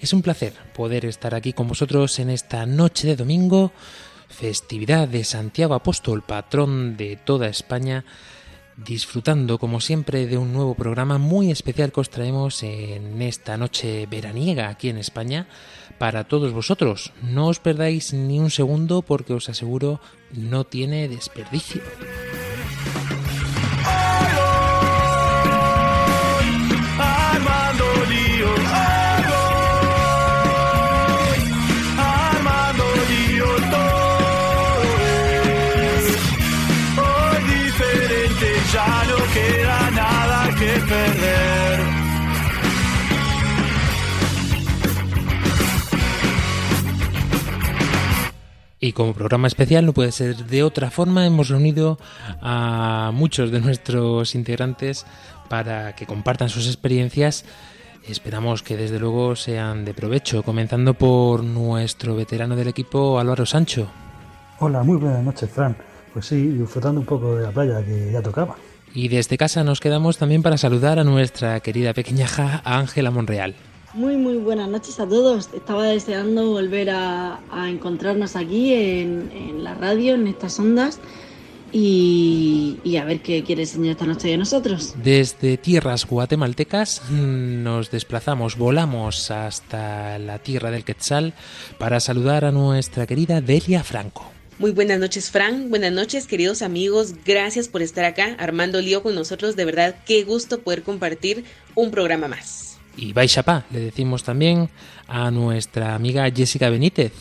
Es un placer poder estar aquí con vosotros en esta noche de domingo, festividad de Santiago Apóstol, patrón de toda España, disfrutando como siempre de un nuevo programa muy especial que os traemos en esta noche veraniega aquí en España para todos vosotros. No os perdáis ni un segundo porque os aseguro no tiene desperdicio. Y como programa especial no puede ser de otra forma, hemos reunido a muchos de nuestros integrantes para que compartan sus experiencias. Esperamos que desde luego sean de provecho, comenzando por nuestro veterano del equipo Álvaro Sancho. Hola, muy buenas noches, Fran. Pues sí, disfrutando un poco de la playa que ya tocaba. Y desde casa nos quedamos también para saludar a nuestra querida pequeñaja Ángela Monreal. Muy, muy buenas noches a todos. Estaba deseando volver a, a encontrarnos aquí en, en la radio, en estas ondas, y, y a ver qué quiere enseñar esta noche de nosotros. Desde tierras guatemaltecas mm, nos desplazamos, volamos hasta la tierra del Quetzal para saludar a nuestra querida Delia Franco. Muy buenas noches, Fran. Buenas noches, queridos amigos. Gracias por estar acá, armando lío con nosotros. De verdad, qué gusto poder compartir un programa más. Y Baixapá, le decimos también a nuestra amiga Jessica Benítez.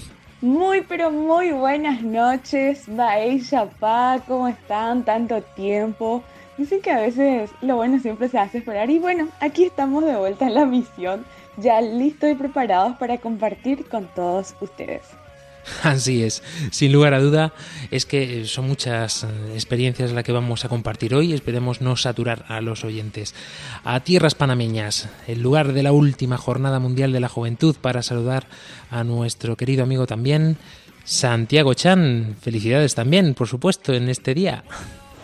Muy, pero muy buenas noches, Baella, Pa, ¿cómo están? Tanto tiempo. Dicen que a veces lo bueno siempre se hace esperar. Y bueno, aquí estamos de vuelta en la misión, ya listos y preparados para compartir con todos ustedes. Así es, sin lugar a duda, es que son muchas eh, experiencias las que vamos a compartir hoy. Esperemos no saturar a los oyentes. A tierras panameñas, el lugar de la última jornada mundial de la juventud, para saludar a nuestro querido amigo también, Santiago Chan. Felicidades también, por supuesto, en este día.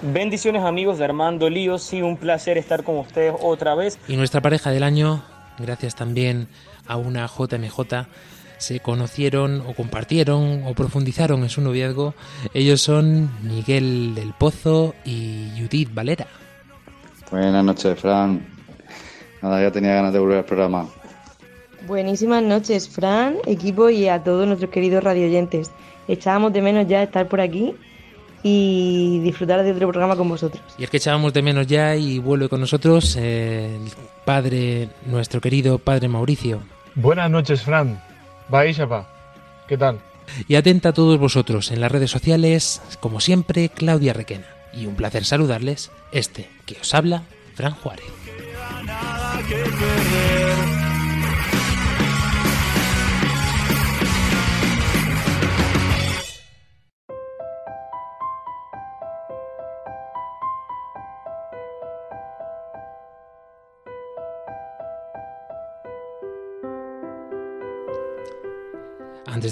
Bendiciones amigos de Armando Lío, sí, un placer estar con ustedes otra vez. Y nuestra pareja del año, gracias también a una JMJ, se conocieron o compartieron o profundizaron en su noviazgo. Ellos son Miguel del Pozo y Judith Valera. Buenas noches, Fran. Nada, ya tenía ganas de volver al programa. Buenísimas noches, Fran, equipo y a todos nuestros queridos radioyentes. Echábamos de menos ya estar por aquí y disfrutar de otro programa con vosotros. Y es que echábamos de menos ya y vuelve con nosotros eh, el padre, nuestro querido padre Mauricio. Buenas noches, Fran. Baixapa, ¿qué tal? Y atenta a todos vosotros en las redes sociales, como siempre, Claudia Requena. Y un placer saludarles, este que os habla, Fran Juárez.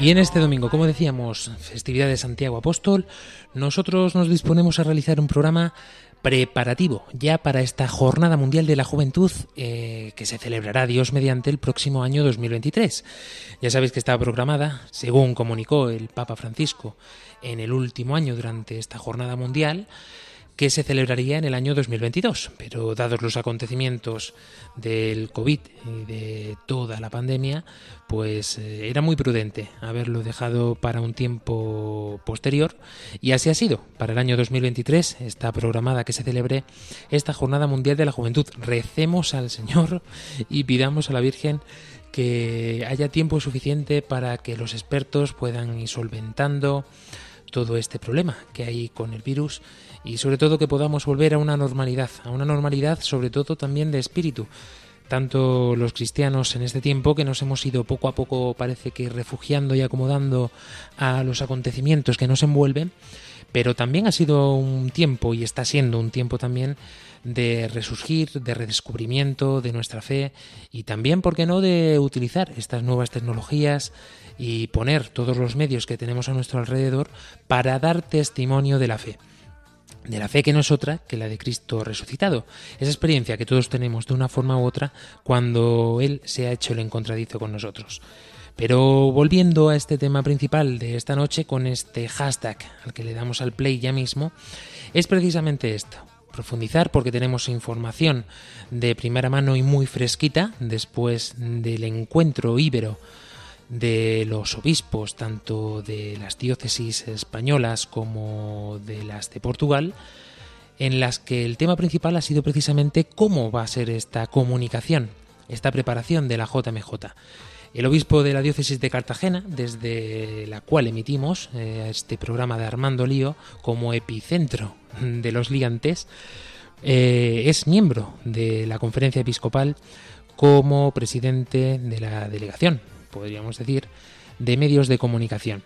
Y en este domingo, como decíamos, festividad de Santiago Apóstol, nosotros nos disponemos a realizar un programa preparativo ya para esta Jornada Mundial de la Juventud eh, que se celebrará Dios mediante el próximo año 2023. Ya sabéis que estaba programada, según comunicó el Papa Francisco en el último año durante esta Jornada Mundial, que se celebraría en el año 2022. Pero dados los acontecimientos del COVID y de toda la pandemia, pues eh, era muy prudente haberlo dejado para un tiempo posterior y así ha sido. Para el año 2023 está programada que se celebre esta Jornada Mundial de la Juventud. Recemos al Señor y pidamos a la Virgen que haya tiempo suficiente para que los expertos puedan ir solventando todo este problema que hay con el virus y sobre todo que podamos volver a una normalidad, a una normalidad sobre todo también de espíritu. Tanto los cristianos en este tiempo que nos hemos ido poco a poco parece que refugiando y acomodando a los acontecimientos que nos envuelven, pero también ha sido un tiempo y está siendo un tiempo también de resurgir, de redescubrimiento de nuestra fe y también, ¿por qué no?, de utilizar estas nuevas tecnologías y poner todos los medios que tenemos a nuestro alrededor para dar testimonio de la fe de la fe que no es otra que la de Cristo resucitado. Esa experiencia que todos tenemos de una forma u otra cuando Él se ha hecho el encontradizo con nosotros. Pero volviendo a este tema principal de esta noche con este hashtag al que le damos al play ya mismo, es precisamente esto. Profundizar porque tenemos información de primera mano y muy fresquita después del encuentro íbero de los obispos, tanto de las diócesis españolas como de las de Portugal, en las que el tema principal ha sido precisamente cómo va a ser esta comunicación, esta preparación de la JMJ. El obispo de la diócesis de Cartagena, desde la cual emitimos eh, este programa de Armando Lío como epicentro de los liantes, eh, es miembro de la conferencia episcopal como presidente de la delegación podríamos decir, de medios de comunicación.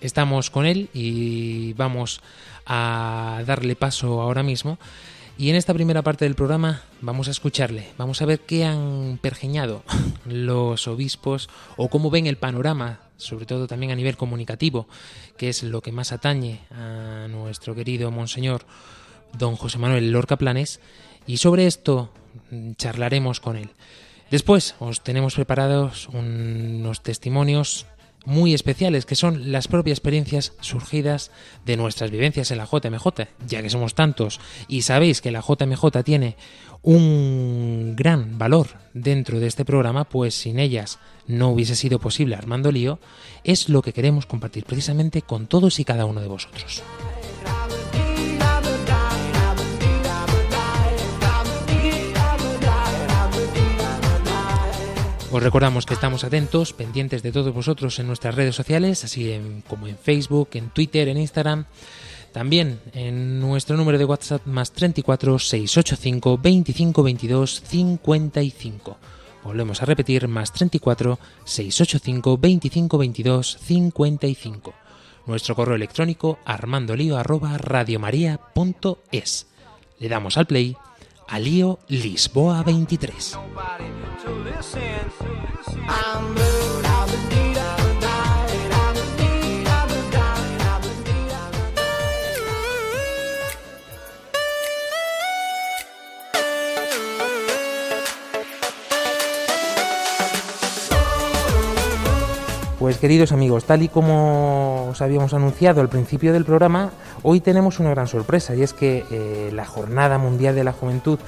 Estamos con él y vamos a darle paso ahora mismo. Y en esta primera parte del programa vamos a escucharle, vamos a ver qué han pergeñado los obispos o cómo ven el panorama, sobre todo también a nivel comunicativo, que es lo que más atañe a nuestro querido Monseñor don José Manuel Lorca Planes. Y sobre esto charlaremos con él. Después os tenemos preparados unos testimonios muy especiales que son las propias experiencias surgidas de nuestras vivencias en la JMJ, ya que somos tantos y sabéis que la JMJ tiene un gran valor dentro de este programa, pues sin ellas no hubiese sido posible Armando Lío, es lo que queremos compartir precisamente con todos y cada uno de vosotros. Os recordamos que estamos atentos, pendientes de todos vosotros en nuestras redes sociales, así como en Facebook, en Twitter, en Instagram. También en nuestro número de WhatsApp más 34 685 25 22 55. Volvemos a repetir más 34 685 25 22 55. Nuestro correo electrónico armandolio arroba radiomaria.es. Le damos al play a Lío Lisboa 23. Pues queridos amigos, tal y como os habíamos anunciado al principio del programa, hoy tenemos una gran sorpresa y es que eh, la Jornada Mundial de la Juventud,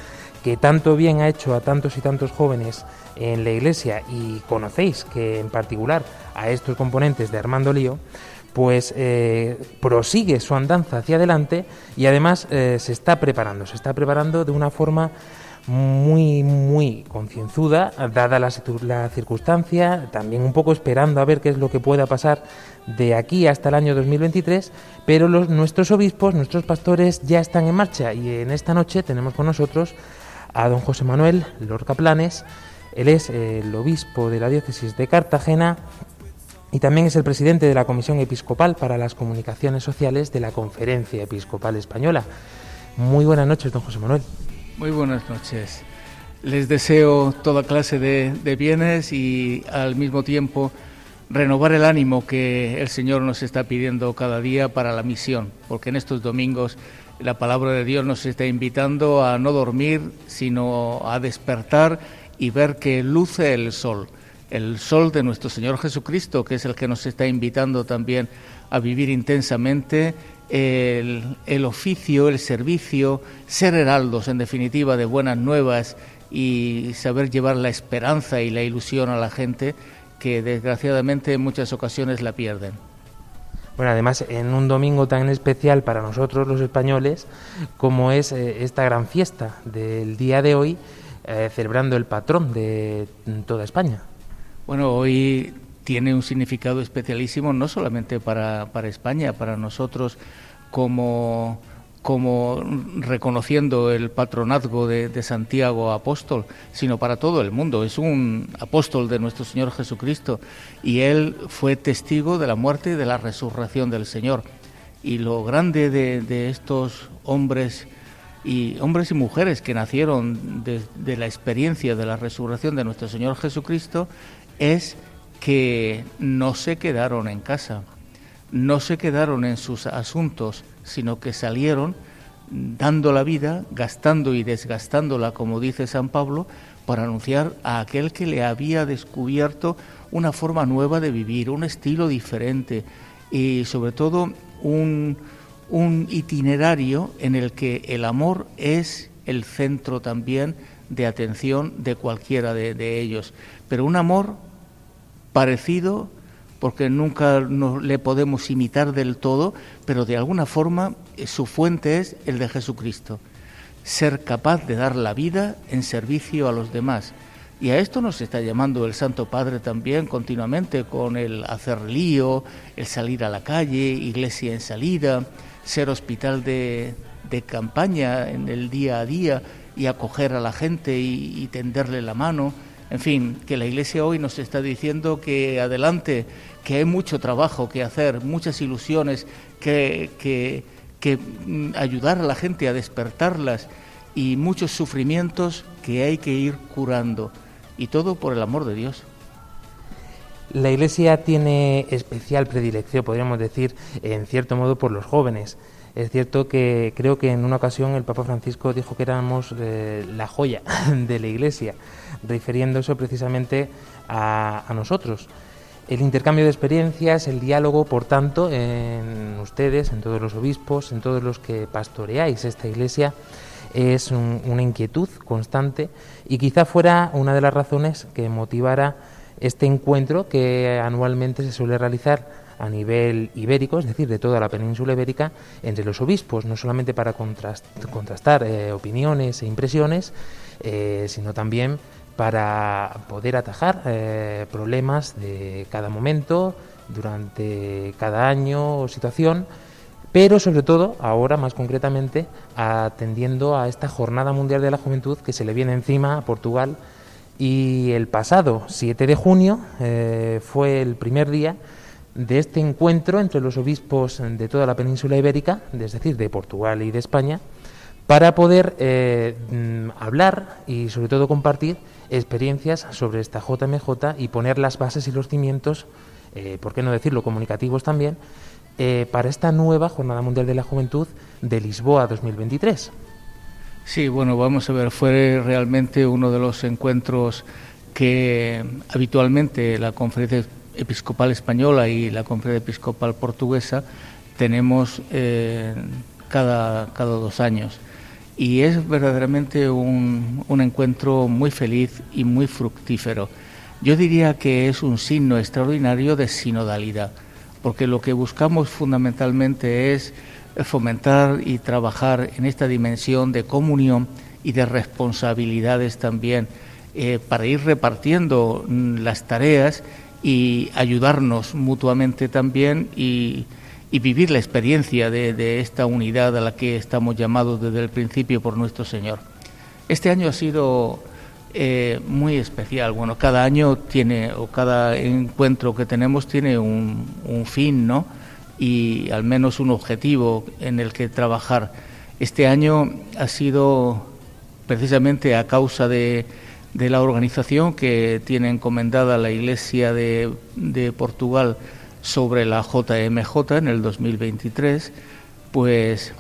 que tanto bien ha hecho a tantos y tantos jóvenes en la Iglesia y conocéis que en particular a estos componentes de Armando Lío, pues eh, prosigue su andanza hacia adelante y además eh, se está preparando, se está preparando de una forma muy, muy concienzuda, dada la, circunstancia, también un poco esperando a ver qué es lo que pueda pasar de aquí hasta el año 2023, pero los, nuestros obispos, nuestros pastores ya están en marcha y en esta noche tenemos con nosotros a don José Manuel Lorca Planes, él es el obispo de la diócesis de Cartagena y también es el presidente de la Comisión Episcopal para las Comunicaciones Sociales de la Conferencia Episcopal Española. Muy buenas noches, don José Manuel. Muy buenas noches. Les deseo toda clase de, bienes y al mismo tiempo renovar el ánimo que el Señor nos está pidiendo cada día para la misión, porque en estos domingos la palabra de Dios nos está invitando a no dormir, sino a despertar y ver que luce el sol, el sol de nuestro Señor Jesucristo, que es el que nos está invitando también a vivir intensamente el, el oficio, el servicio, ser heraldos, en definitiva, de buenas nuevas y saber llevar la esperanza y la ilusión a la gente que desgraciadamente en muchas ocasiones la pierden. Bueno, además, en un domingo tan especial para nosotros los españoles, como es eh, esta gran fiesta del día de hoy, eh, celebrando el patrón de toda España. Bueno, hoy tiene un significado especialísimo no solamente para, para España, para nosotros como, como reconociendo el patronazgo de, Santiago apóstol, sino para todo el mundo. Es un apóstol de nuestro Señor Jesucristo y él fue testigo de la muerte y de la resurrección del Señor. Y lo grande de, de estos hombres y hombres y mujeres que nacieron de, de la experiencia de la resurrección de nuestro Señor Jesucristo es que no se quedaron en casa, no se quedaron en sus asuntos, sino que salieron dando la vida, gastando y desgastándola, como dice San Pablo, para anunciar a aquel que le había descubierto una forma nueva de vivir, un estilo diferente y sobre todo un, un itinerario en el que el amor es el centro también de atención de cualquiera de, de ellos, pero un amor parecido, porque nunca nos le podemos imitar del todo, pero de alguna forma eh, su fuente es el de Jesucristo. Ser capaz de dar la vida en servicio a los demás. Y a esto nos está llamando el Santo Padre también continuamente con el hacer lío, el salir a la calle, iglesia en salida, ser hospital de, de campaña en el día a día y acoger a la gente y, y tenderle la mano en fin, que la Iglesia hoy nos está diciendo que adelante, que hay mucho trabajo que hacer, muchas ilusiones, que, que, que ayudar a la gente a despertarlas y muchos sufrimientos que hay que ir curando. Y todo por el amor de Dios. La Iglesia tiene especial predilección, podríamos decir, en cierto modo, por los jóvenes. Es cierto que creo que en una ocasión el Papa Francisco dijo que éramos eh, la joya de la Iglesia, refiriéndose precisamente a, a, nosotros. El intercambio de experiencias, el diálogo, por tanto, en ustedes, en todos los obispos, en todos los que pastoreáis esta Iglesia, es un, una inquietud constante y quizá fuera una de las razones que motivara este encuentro que anualmente se suele realizar a nivel ibérico, es decir, de toda la península ibérica, entre los obispos, no solamente para contrast, contrastar eh, opiniones e impresiones, eh, sino también para poder atajar eh, problemas de cada momento, durante cada año o situación, pero sobre todo ahora más concretamente atendiendo a esta Jornada Mundial de la Juventud que se le viene encima a Portugal. Y el pasado 7 de junio fue el primer día de este encuentro entre los obispos de toda la península ibérica, es decir, de Portugal y de España, para poder eh, hablar y sobre todo compartir experiencias sobre esta JMJ y poner las bases y los cimientos, eh, por qué no decirlo, comunicativos también, eh, para esta nueva Jornada Mundial de la Juventud de Lisboa 2023. Sí, bueno, vamos a ver, fue realmente uno de los encuentros que habitualmente la conferencia episcopal española y la conferencia episcopal portuguesa tenemos eh, cada, cada dos años. Y es verdaderamente un, un encuentro muy feliz y muy fructífero. Yo diría que es un signo extraordinario de sinodalidad, porque lo que buscamos fundamentalmente es fomentar y trabajar en esta dimensión de comunión y de responsabilidades también, eh, para ir repartiendo las tareas y ayudarnos mutuamente también y, vivir la experiencia de, esta unidad a la que estamos llamados desde el principio por nuestro Señor. Este año ha sido eh, muy especial. Bueno, cada año tiene, o cada encuentro que tenemos tiene un fin, ¿no? Y al menos un objetivo en el que trabajar. Este año ha sido precisamente a causa de de la organización que tiene encomendada la Iglesia de, de Portugal sobre la JMJ en el 2023, pues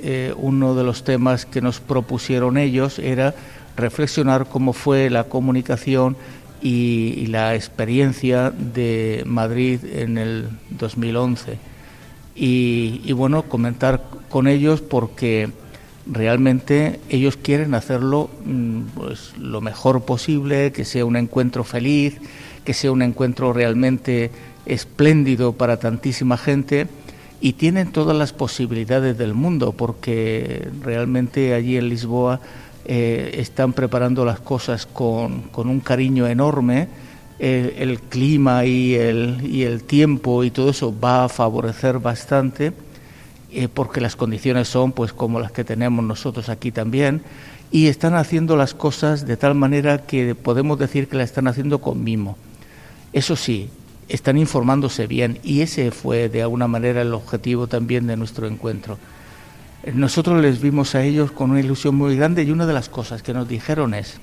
eh, uno de los temas que nos propusieron ellos era reflexionar cómo fue la comunicación y, la experiencia de Madrid en el 2011. Y, y bueno, comentar con ellos porque realmente ellos quieren hacerlo mm, pues, lo mejor posible, que sea un encuentro feliz, que sea un encuentro realmente espléndido para tantísima gente y tienen todas las posibilidades del mundo porque realmente allí en Lisboa eh, están preparando las cosas con, con un cariño enorme. El, el clima y el, y el tiempo y todo eso va a favorecer bastante eh, porque las condiciones son pues como las que tenemos nosotros aquí también y están haciendo las cosas de tal manera que podemos decir que la están haciendo con mimo. Eso sí, están informándose bien y ese fue de alguna manera el objetivo también de nuestro encuentro. Nosotros les vimos a ellos con una ilusión muy grande y una de las cosas que nos dijeron es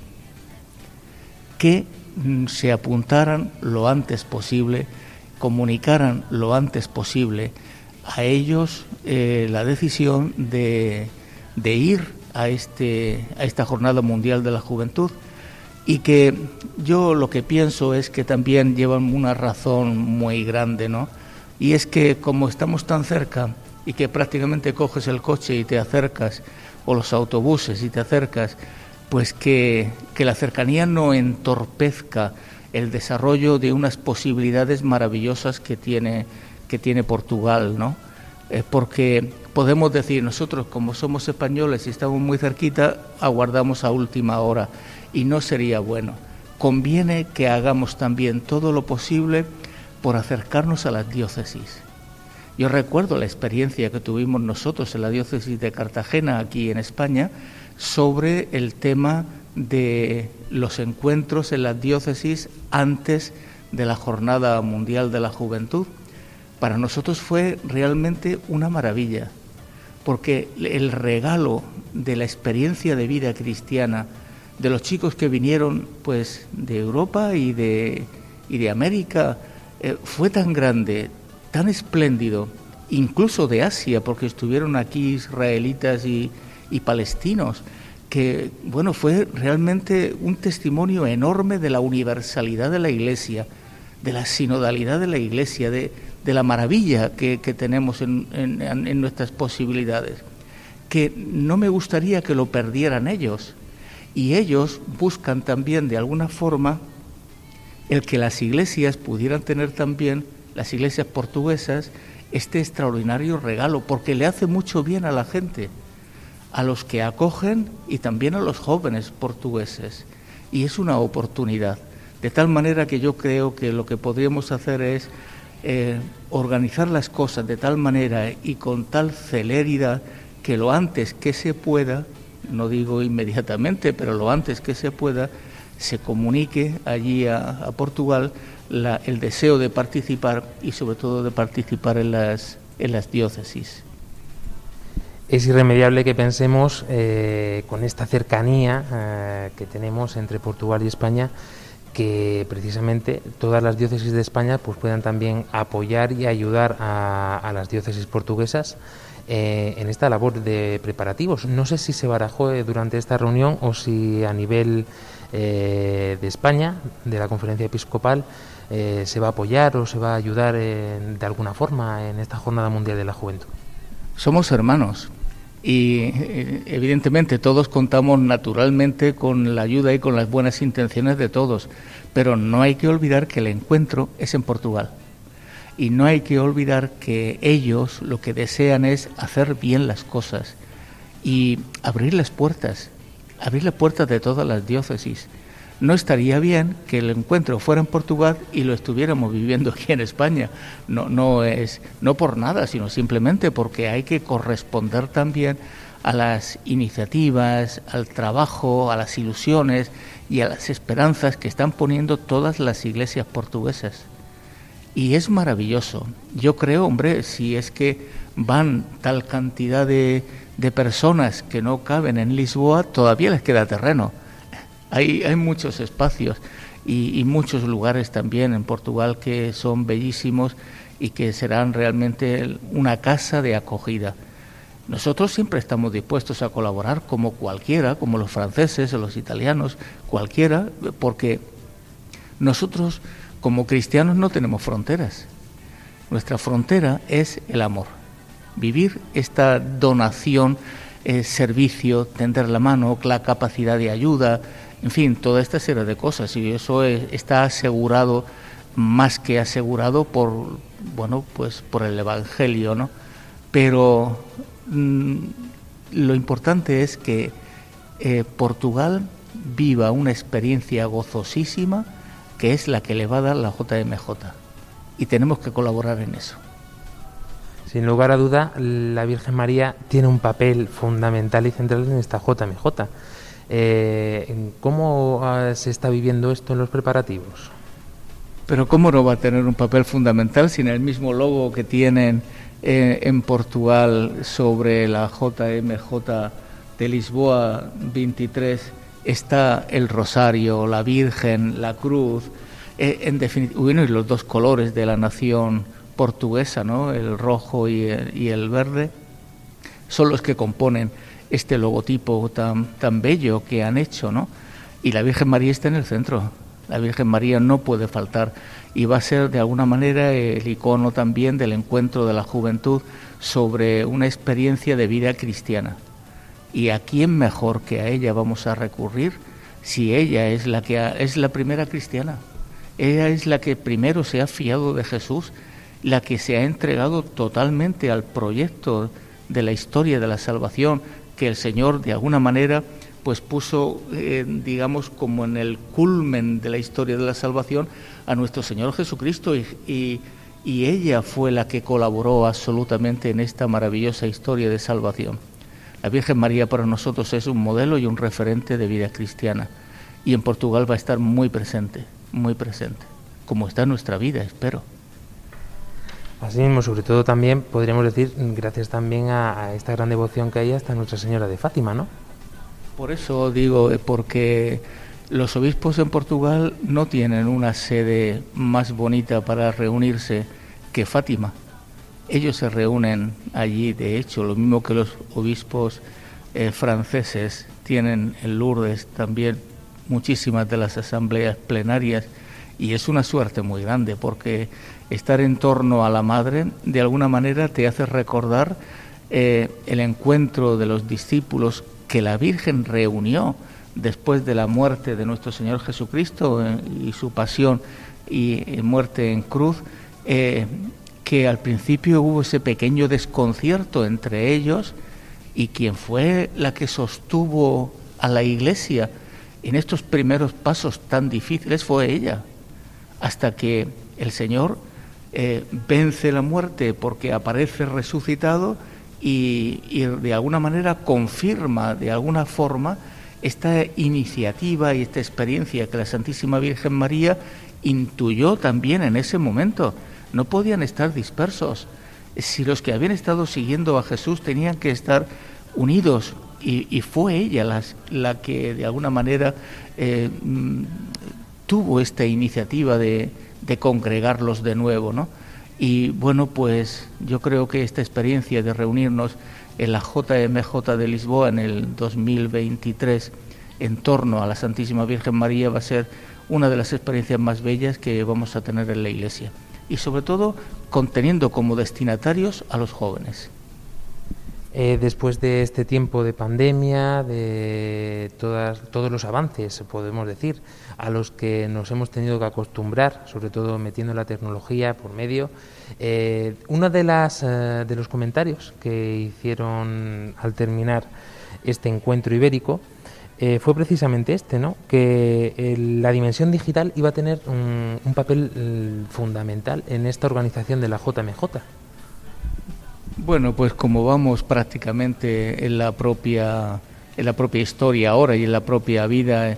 que mm, se apuntaran lo antes posible, comunicaran lo antes posible a ellos eh, la decisión de, de ir a, este, a esta Jornada Mundial de la Juventud y que yo lo que pienso es que también llevan una razón muy grande, ¿no? Y es que como estamos tan cerca y que prácticamente coges el coche y te acercas, o los autobuses y te acercas, pues que, que la cercanía no entorpezca el desarrollo de unas posibilidades maravillosas que tiene, que tiene Portugal, ¿no? Eh, porque podemos decir, nosotros como somos españoles y estamos muy cerquita, aguardamos a última hora y no sería bueno. Conviene que hagamos también todo lo posible por acercarnos a las diócesis. Yo recuerdo la experiencia que tuvimos nosotros en la diócesis de Cartagena, aquí en España, sobre el tema de los encuentros en las diócesis antes de la Jornada Mundial de la Juventud. Para nosotros fue realmente una maravilla, porque el regalo de la experiencia de vida cristiana de los chicos que vinieron pues de Europa y de, y de América eh, fue tan grande, tan espléndido, incluso de Asia, porque estuvieron aquí israelitas y, y palestinos, que bueno, fue realmente un testimonio enorme de la universalidad de la Iglesia, de la sinodalidad de la Iglesia, de, de la maravilla que, tenemos en, en, en nuestras posibilidades, que no me gustaría que lo perdieran ellos y ellos buscan también de alguna forma el que las iglesias pudieran tener también, las iglesias portuguesas, este extraordinario regalo, porque le hace mucho bien a la gente, a los que acogen y también a los jóvenes portugueses. Y es una oportunidad. De tal manera que yo creo que lo que podríamos hacer es eh, organizar las cosas de tal manera y con tal celeridad que lo antes que se pueda no digo inmediatamente, pero lo antes que se pueda, se comunique allí a, Portugal la, el deseo de participar y sobre todo de participar en las, en las diócesis. Es irremediable que pensemos eh, con esta cercanía eh, que tenemos entre Portugal y España que precisamente todas las diócesis de España pues puedan también apoyar y ayudar a, las diócesis portuguesas eh, en esta labor de preparativos. No sé si se barajó eh, durante esta reunión o si a nivel eh, de España, de la conferencia episcopal, se va a apoyar o se va a ayudar de alguna forma en esta Jornada Mundial de la Juventud. Somos hermanos y eh, evidentemente todos contamos naturalmente con la ayuda y con las buenas intenciones de todos, pero no hay que olvidar que el encuentro es en Portugal. Y no hay que olvidar que ellos lo que desean es hacer bien las cosas y abrir las puertas, abrir las puertas de todas las diócesis. No estaría bien que el encuentro fuera en Portugal y lo estuviéramos viviendo aquí en España. No, no es no por nada, sino simplemente porque hay que corresponder también a las iniciativas, al trabajo, a las ilusiones y a las esperanzas que están poniendo todas las iglesias portuguesas. Y es maravilloso. Yo creo, hombre, si es que van tal cantidad de, de personas que no caben en Lisboa, todavía les queda terreno. Hay, hay muchos espacios y, y muchos lugares también en Portugal que son bellísimos y que serán realmente una casa de acogida. Nosotros siempre estamos dispuestos a colaborar como cualquiera, como los franceses o los italianos, cualquiera, porque nosotros como cristianos no tenemos fronteras. Nuestra frontera es el amor. Vivir esta donación, eh, servicio, tender la mano, la capacidad de ayuda, en fin, toda esta serie de cosas. Y eso eh, está asegurado, más que asegurado, por, bueno, pues por el Evangelio, ¿no? Pero mm, lo importante es que eh, Portugal viva una experiencia gozosísima que es la que le va a dar la JMJ. Y tenemos que colaborar en eso. Sin lugar a duda, la Virgen María tiene un papel fundamental y central en esta JMJ. Eh, ¿Cómo ah, se está viviendo esto en los preparativos? Pero ¿cómo no va a tener un papel fundamental sin el mismo logo que tienen eh, en Portugal sobre la JMJ de Lisboa 23 está el rosario, la Virgen, la cruz, eh, en definitiva, bueno, y los dos colores de la nación portuguesa, ¿no? el rojo y el, y el verde, son los que componen este logotipo tan, tan bello que han hecho, ¿no? Y la Virgen María está en el centro. La Virgen María no puede faltar y va a ser de alguna manera el icono también del encuentro de la juventud sobre una experiencia de vida cristiana. ¿Y a quién mejor que a ella vamos a recurrir si ella es la que es la primera cristiana? Ella es la que primero se ha fiado de Jesús, la que se ha entregado totalmente al proyecto de la historia de la salvación que el Señor de alguna manera pues puso, eh, digamos, como en el culmen de la historia de la salvación a nuestro Señor Jesucristo y, y, y ella fue la que colaboró absolutamente en esta maravillosa historia de salvación. La Virgen María para nosotros es un modelo y un referente de vida cristiana y en Portugal va a estar muy presente, muy presente, como está nuestra vida, espero. Así mismo, sobre todo también podríamos decir, gracias también a, a esta gran devoción que hay hasta Nuestra Señora de Fátima, ¿no? Por eso digo, eh, porque los obispos en Portugal no tienen una sede más bonita para reunirse que Fátima. Ellos se reúnen allí, de hecho, lo mismo que los obispos eh, franceses tienen en Lourdes también muchísimas de las asambleas plenarias y es una suerte muy grande porque estar en torno a la madre de alguna manera te hace recordar eh, el encuentro de los discípulos que la Virgen reunió después de la muerte de nuestro Señor Jesucristo eh, y su pasión y, y muerte en cruz, eh, que al principio hubo ese pequeño desconcierto entre ellos y quien fue la que sostuvo a la iglesia en estos primeros pasos tan difíciles fue ella, hasta que el Señor eh, vence la muerte porque aparece resucitado y, de alguna manera confirma de alguna forma esta iniciativa y esta experiencia que la Santísima Virgen María intuyó también en ese momento. No podían estar dispersos. Si los que habían estado siguiendo a Jesús tenían que estar unidos y, fue ella la, que de alguna manera eh, tuvo esta iniciativa de, de congregarlos de nuevo, ¿no? Y bueno, pues yo creo que esta experiencia de reunirnos en la JMJ de Lisboa en el 2023 en torno a la Santísima Virgen María va a ser una de las experiencias más bellas que vamos a tener en la Iglesia. Y sobre todo conteniendo como destinatarios a los jóvenes. Eh, después de este tiempo de pandemia, de todos los avances, podemos decir, a los que nos hemos tenido que acostumbrar, sobre todo metiendo la tecnología por medio, eh, uno de, las, eh, de los comentarios que hicieron al terminar este encuentro ibérico eh, fue precisamente este, ¿no? que el, la dimensión digital iba a tener un, papel eh, fundamental en esta organización de la JMJ. Bueno, pues como vamos prácticamente en la propia en la propia historia ahora y en la propia vida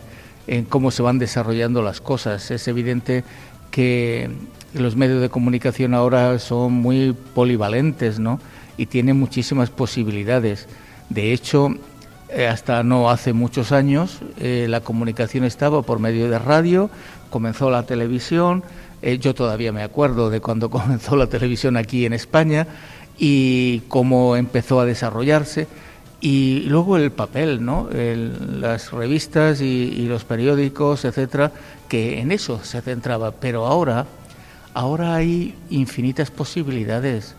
en cómo se van desarrollando las cosas, es evidente que los medios de comunicación ahora son muy polivalentes, ¿no? Y tienen muchísimas posibilidades. De hecho, Eh, hasta no hace muchos años eh, la comunicación estaba por medio de radio, comenzó la televisión, eh, yo todavía me acuerdo de cuando comenzó la televisión aquí en España y cómo empezó a desarrollarse. Y luego el papel, ¿no? El- las revistas y, los periódicos, etcétera, que en eso se centraba. Pero ahora, ahora hay infinitas posibilidades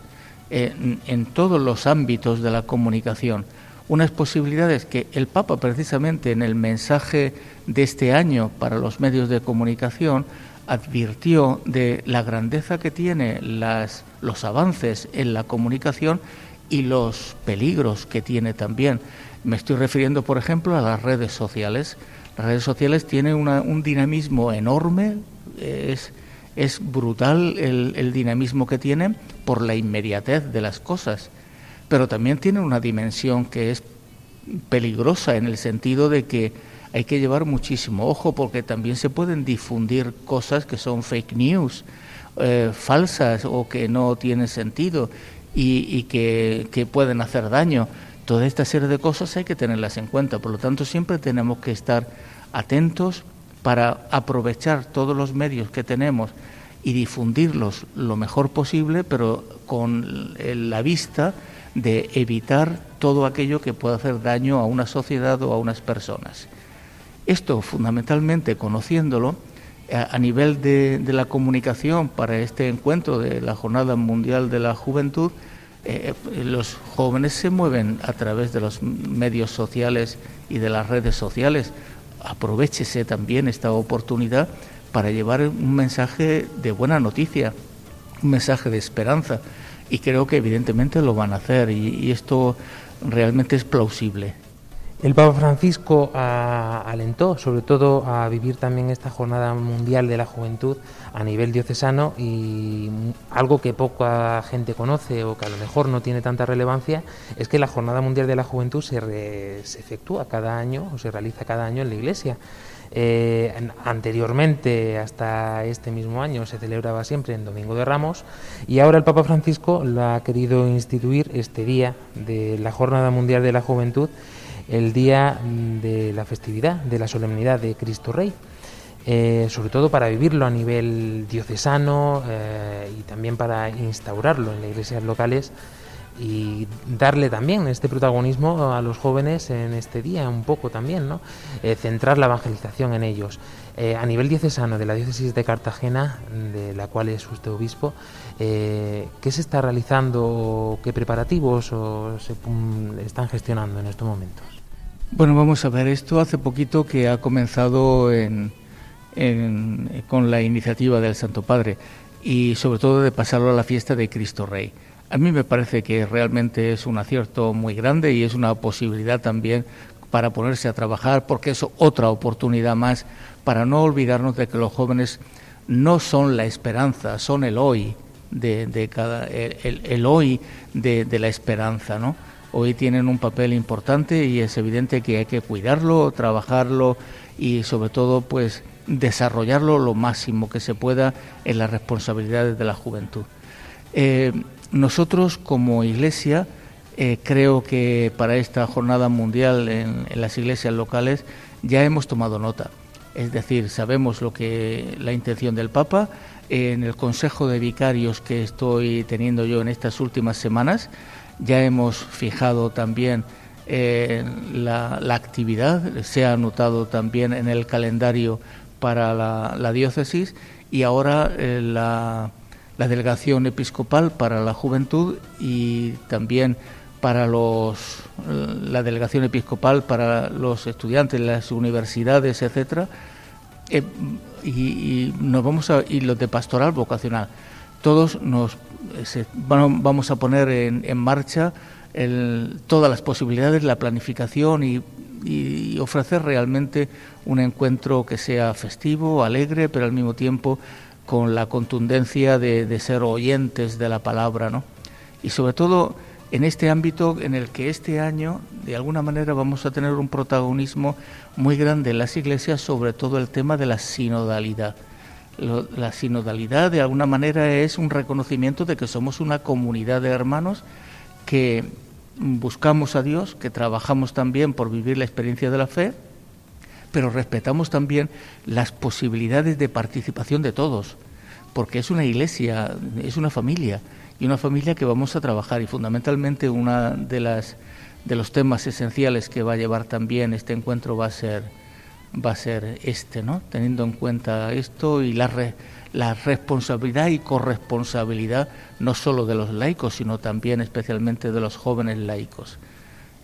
en, en todos los ámbitos de la comunicación. Unas posibilidades que el Papa, precisamente en el mensaje de este año para los medios de comunicación, advirtió de la grandeza que tiene las, los avances en la comunicación y los peligros que tiene también. Me estoy refiriendo, por ejemplo, a las redes sociales. Las redes sociales tienen un dinamismo enorme, es, es brutal el, el dinamismo que tienen por la inmediatez de las cosas, pero también tienen una dimensión que es peligrosa en el sentido de que hay que llevar muchísimo ojo porque también se pueden difundir cosas que son fake news, eh, falsas o que no tienen sentido y, y que, que pueden hacer daño. Toda esta serie de cosas hay que tenerlas en cuenta. Por lo tanto, siempre tenemos que estar atentos para aprovechar todos los medios que tenemos y difundirlos lo mejor posible, pero con la vista de evitar todo aquello que pueda hacer daño a una sociedad o a unas personas. Esto, fundamentalmente, conociéndolo, a, nivel de, la comunicación para este encuentro de la Jornada Mundial de la Juventud, eh, los jóvenes se mueven a través de los medios sociales y de las redes sociales. Aprovechese también esta oportunidad para llevar un mensaje de buena noticia, un mensaje de esperanza. Y creo que evidentemente lo van a hacer y esto realmente es plausible. El Papa Francisco ah, alentó sobre todo a vivir también esta Jornada Mundial de la Juventud a nivel diocesano y algo que poca gente conoce o que a lo mejor no tiene tanta relevancia es que la Jornada Mundial de la Juventud se, re- se efectúa cada año o se realiza cada año en la Iglesia. Eh, an- anteriormente, hasta este mismo año, se celebraba siempre en Domingo de Ramos y ahora el Papa Francisco ha querido instituir este día de la Jornada Mundial de la Juventud, el día mm, de la festividad, de la solemnidad de Cristo Rey. Eh, sobre todo para vivirlo a nivel diocesano eh, y también para instaurarlo en las iglesias locales y darle también este protagonismo a los jóvenes en este día un poco también, ¿no? Eh, centrar la evangelización en ellos. A nivel diocesano de la diócesis de Cartagena, de la cual es usted obispo, ¿qué se está realizando, qué preparativos o se mm, están gestionando en estos momentos? Bueno, vamos a ver, esto hace poquito que ha comenzado en, en- con la iniciativa del Santo Padre y sobre todo de pasarlo a la fiesta de Cristo Rey. A mí me parece que realmente es un acierto muy grande y es una posibilidad también para ponerse a trabajar porque es otra oportunidad más para no olvidarnos de que los jóvenes no son la esperanza, son el hoy de, de cada el, hoy de, de la esperanza, ¿no? Hoy tienen un papel importante y es evidente que hay que cuidarlo, trabajarlo y sobre todo pues desarrollarlo lo máximo que se pueda en las responsabilidades de la juventud. Eh, nosotros como iglesia eh, creo que para esta jornada mundial en, en las iglesias locales ya hemos tomado nota. Es decir, sabemos lo que la intención del Papa. En el Consejo de Vicarios que estoy teniendo yo en estas últimas semanas, ya hemos fijado también eh, la, la actividad, se ha anotado también en el calendario para la, diócesis y ahora eh, la, delegación episcopal para la juventud y también para los la delegación episcopal para los estudiantes las universidades etcétera. Eh, y, y nos vamos a y los de pastoral vocacional. Todos nos vamos a poner en, en marcha el- todas las posibilidades la planificación y, ofrecer realmente un encuentro que sea festivo alegre pero al mismo tiempo con la contundencia de, de ser oyentes de la palabra no y sobre todo en este ámbito en el que este año de alguna manera vamos a tener un protagonismo muy grande en las iglesias sobre todo el tema de la sinodalidad Lo- la sinodalidad de alguna manera es un reconocimiento de que somos una comunidad de hermanos que buscamos a Dios, que trabajamos también por vivir la experiencia de la fe, pero respetamos también las posibilidades de participación de todos, porque es una iglesia, es una familia, y una familia que vamos a trabajar, y fundamentalmente una de las de los temas esenciales que va a llevar también este encuentro va a ser va a ser este, ¿no? Teniendo en cuenta esto y la la responsabilidad y corresponsabilidad no solo de los laicos, sino también especialmente de los jóvenes laicos.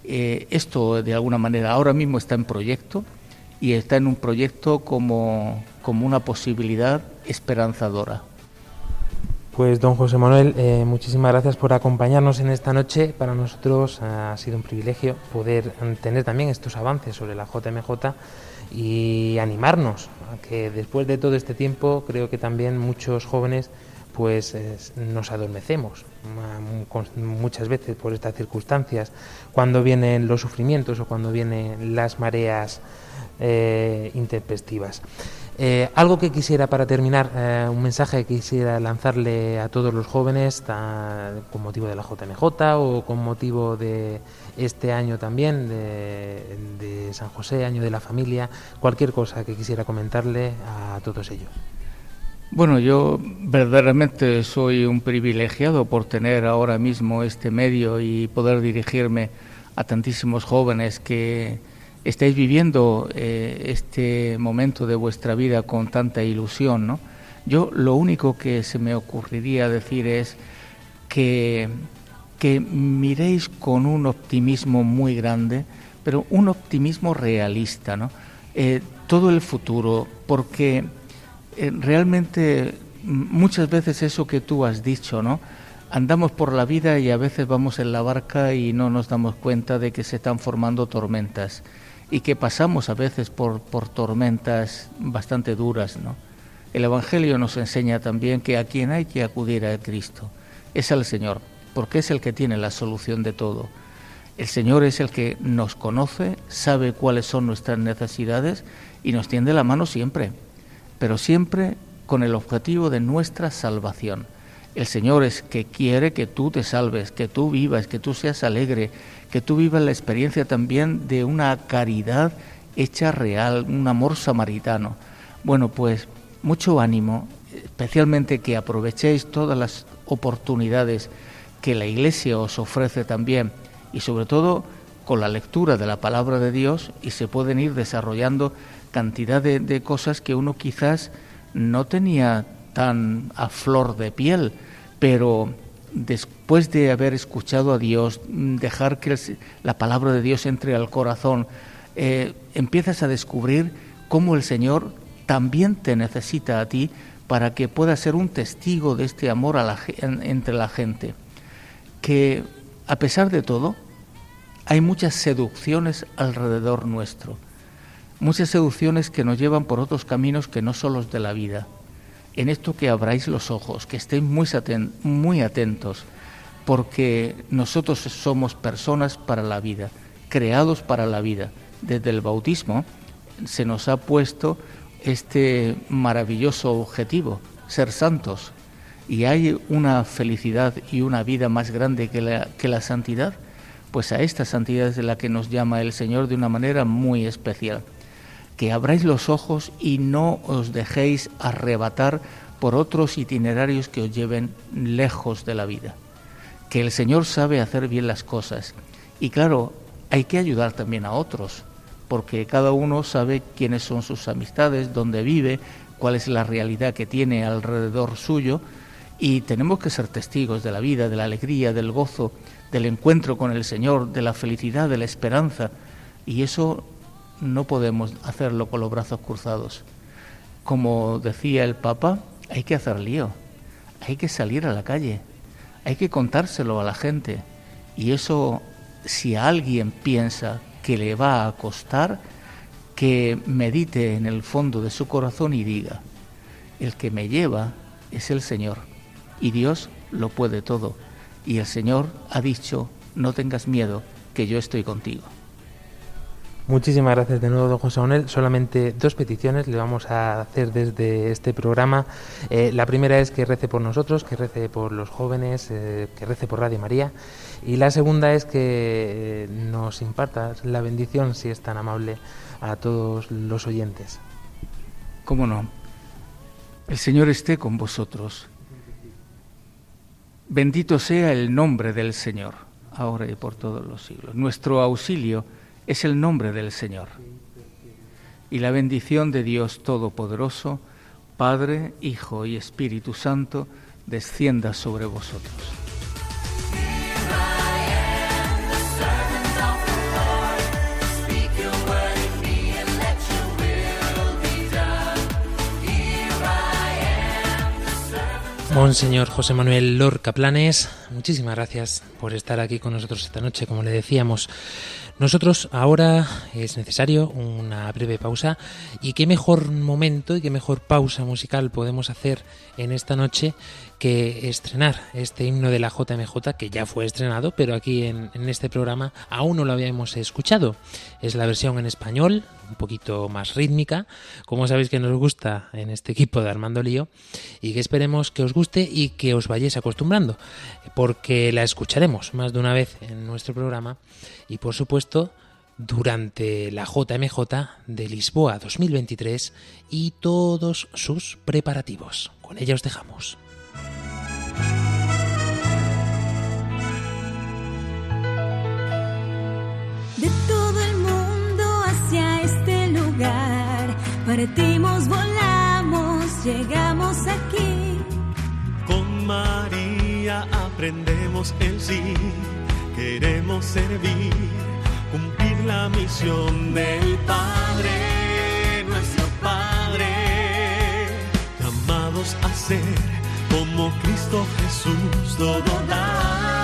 Eh, esto, de alguna manera, ahora mismo está en proyecto y está en un proyecto como, como una posibilidad esperanzadora. Pues don José Manuel, eh, muchísimas gracias por acompañarnos en esta noche. Para nosotros ha sido un privilegio poder tener también estos avances sobre la JMJ y animarnos a que después de todo este tiempo creo que también muchos jóvenes pues nos adormecemos muchas veces por estas circunstancias cuando vienen los sufrimientos o cuando vienen las mareas eh, intempestivas. Eh, algo que quisiera para terminar, eh, un mensaje que quisiera lanzarle a todos los jóvenes con motivo de la JMJ o con motivo de este año también de, San José, año de la familia, cualquier cosa que quisiera comentarle a todos ellos. Bueno, yo verdaderamente soy un privilegiado por tener ahora mismo este medio y poder dirigirme a tantísimos jóvenes que estáis viviendo eh, este momento de vuestra vida con tanta ilusión, ¿no? Yo lo único que se me ocurriría decir es que, que miréis con un optimismo muy grande, pero un optimismo realista, ¿no? Eh, todo el futuro, porque eh, realmente muchas veces eso que tú has dicho, ¿no? Andamos por la vida y a veces vamos en la barca y no nos damos cuenta de que se están formando tormentas y que pasamos a veces por, por tormentas bastante duras. ¿no? El Evangelio nos enseña también que a quien hay que acudir a Cristo es al Señor, porque es el que tiene la solución de todo. El Señor es el que nos conoce, sabe cuáles son nuestras necesidades y nos tiende la mano siempre, pero siempre con el objetivo de nuestra salvación. El Señor es que quiere que tú te salves, que tú vivas, que tú seas alegre, que tú vivas la experiencia también de una caridad hecha real, un amor samaritano. Bueno, pues mucho ánimo, especialmente que aprovechéis todas las oportunidades que la Iglesia os ofrece también y sobre todo con la lectura de la palabra de Dios y se pueden ir desarrollando cantidad de, cosas que uno quizás no tenía tan a flor de piel, pero después de haber escuchado a Dios, dejar que la palabra de Dios entre al corazón, eh, empiezas a descubrir cómo el Señor también te necesita a ti para que puedas ser un testigo de este amor entre la gente. Que a pesar de todo, hay muchas seducciones alrededor nuestro, muchas seducciones que nos llevan por otros caminos que no son los de la vida en esto que abráis los ojos, que estéis muy, muy atentos, porque nosotros somos personas para la vida, creados para la vida. Desde el bautismo se nos ha puesto este maravilloso objetivo, ser santos. Y hay una felicidad y una vida más grande que la, que la santidad, pues a esta santidad es la que nos llama el Señor de una manera muy especial que abráis los ojos y no os dejéis arrebatar por otros itinerarios que os lleven lejos de la vida. Que el Señor sabe hacer bien las cosas. Y claro, hay que ayudar también a otros, porque cada uno sabe quiénes son sus amistades, dónde vive, cuál es la realidad que tiene alrededor suyo, y tenemos que ser testigos de la vida, de la alegría, del gozo, del encuentro con el Señor, de la felicidad, de la esperanza, y eso no podemos hacerlo con los brazos cruzados. Como decía el Papa, hay que hacer lío, hay que salir a la calle, hay que contárselo a la gente. Y eso, si alguien piensa que le va a costar, que medite en el fondo de su corazón y diga, el que me lleva es el Señor, y Dios lo puede todo. Y el Señor ha dicho, no tengas miedo, que yo estoy contigo. Muchísimas gracias de nuevo, don José Manuel. Solamente dos peticiones le vamos a hacer desde este programa. Eh, la primera es que rece por nosotros, que rece por los jóvenes, eh, que rece por Radio María. Y la segunda es que eh, nos imparta la bendición, si es tan amable, a todos los oyentes. ¿Cómo no? El Señor esté con vosotros. Bendito sea el nombre del Señor, ahora y por todos los siglos. Nuestro auxilio es el nombre del Señor. Y la bendición de Dios Todopoderoso, Padre, Hijo y Espíritu Santo, descienda sobre vosotros. Monseñor José Manuel Lorca Planes, muchísimas gracias por estar aquí con nosotros esta noche, como le decíamos. Nosotros ahora es necesario una breve pausa y qué mejor momento y qué mejor pausa musical podemos hacer en esta noche que estrenar este himno de la JMJ que ya fue estrenado, pero aquí en, este programa aún no lo habíamos escuchado. Es la versión en español, un poquito más rítmica, como sabéis que nos gusta en este equipo de Armando Lío, y que esperemos que os guste y que os vayáis acostumbrando, porque la escucharemos más de una vez en nuestro programa y por supuesto durante la JMJ de Lisboa 2023 y todos sus preparativos. Con ella os dejamos. De todo el mundo hacia este lugar, partimos, volamos, llegamos aquí. Con María aprendemos el sí, queremos servir, la misión del Padre, nuestro Padre, llamados a ser como Cristo Jesús, todo dar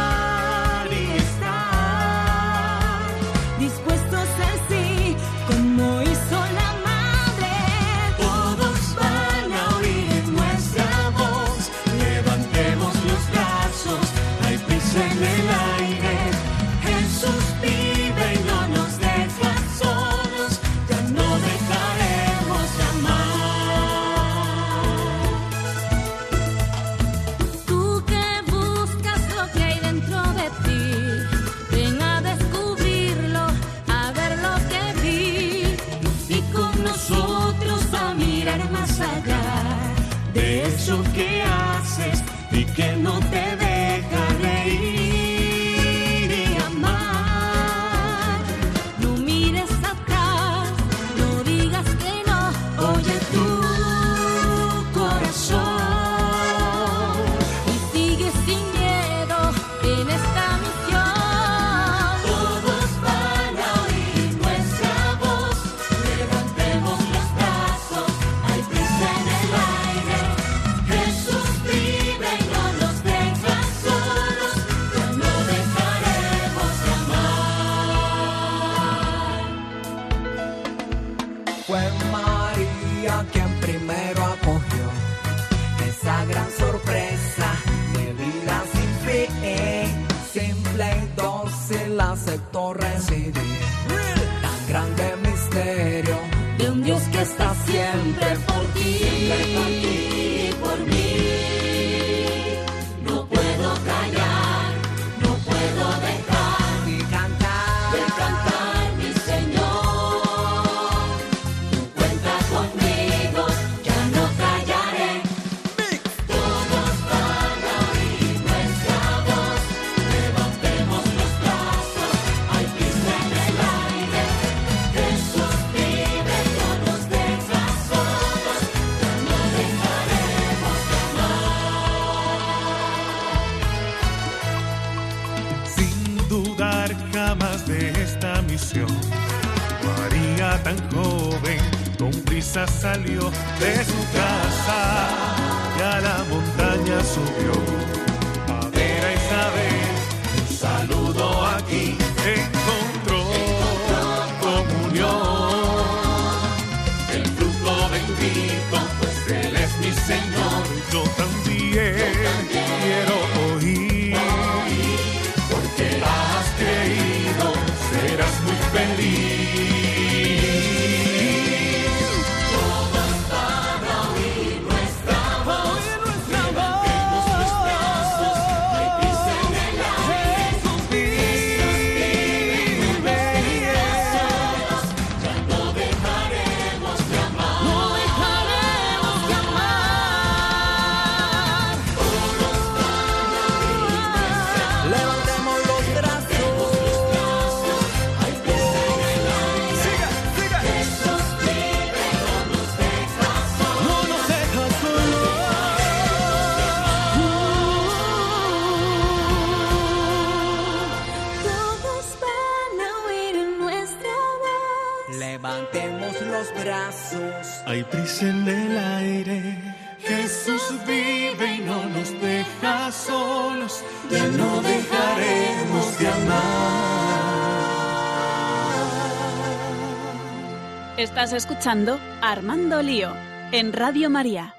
Estás escuchando Armando Lío en Radio María.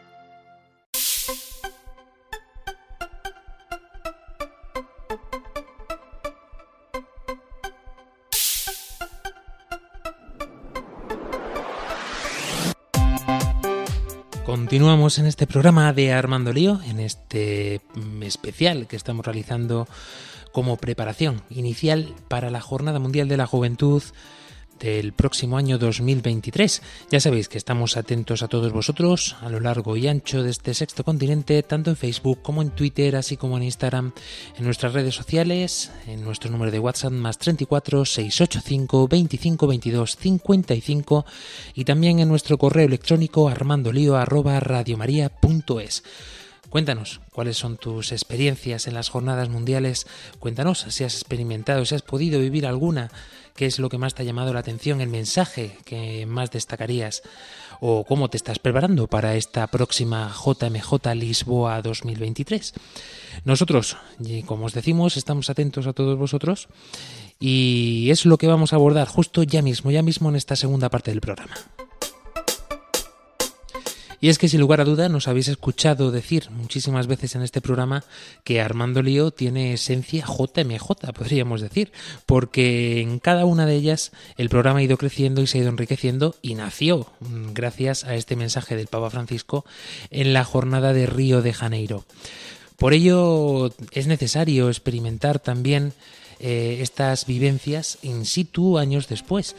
Continuamos en este programa de Armando Lío, en este mm, especial que estamos realizando como preparación inicial para la Jornada Mundial de la Juventud del próximo año 2023. Ya sabéis que estamos atentos a todos vosotros a lo largo y ancho de este sexto continente, tanto en Facebook como en Twitter, así como en Instagram, en nuestras redes sociales, en nuestro número de WhatsApp más 34 685 25 22 55 y también en nuestro correo electrónico armandolio arroba. Cuéntanos cuáles son tus experiencias en las jornadas mundiales. Cuéntanos si has experimentado, si has podido vivir alguna, qué es lo que más te ha llamado la atención, el mensaje que más destacarías o cómo te estás preparando para esta próxima JMJ Lisboa 2023. Nosotros, como os decimos, estamos atentos a todos vosotros y es lo que vamos a abordar justo ya mismo, ya mismo en esta segunda parte del programa. Y es que sin lugar a duda nos habéis escuchado decir muchísimas veces en este programa que Armando Lío tiene esencia JMJ, podríamos decir, porque en cada una de ellas el programa ha ido creciendo y se ha ido enriqueciendo y nació mm, gracias a este mensaje del Papa Francisco en la jornada de Río de Janeiro. Por ello es necesario experimentar también eh, estas vivencias in situ años después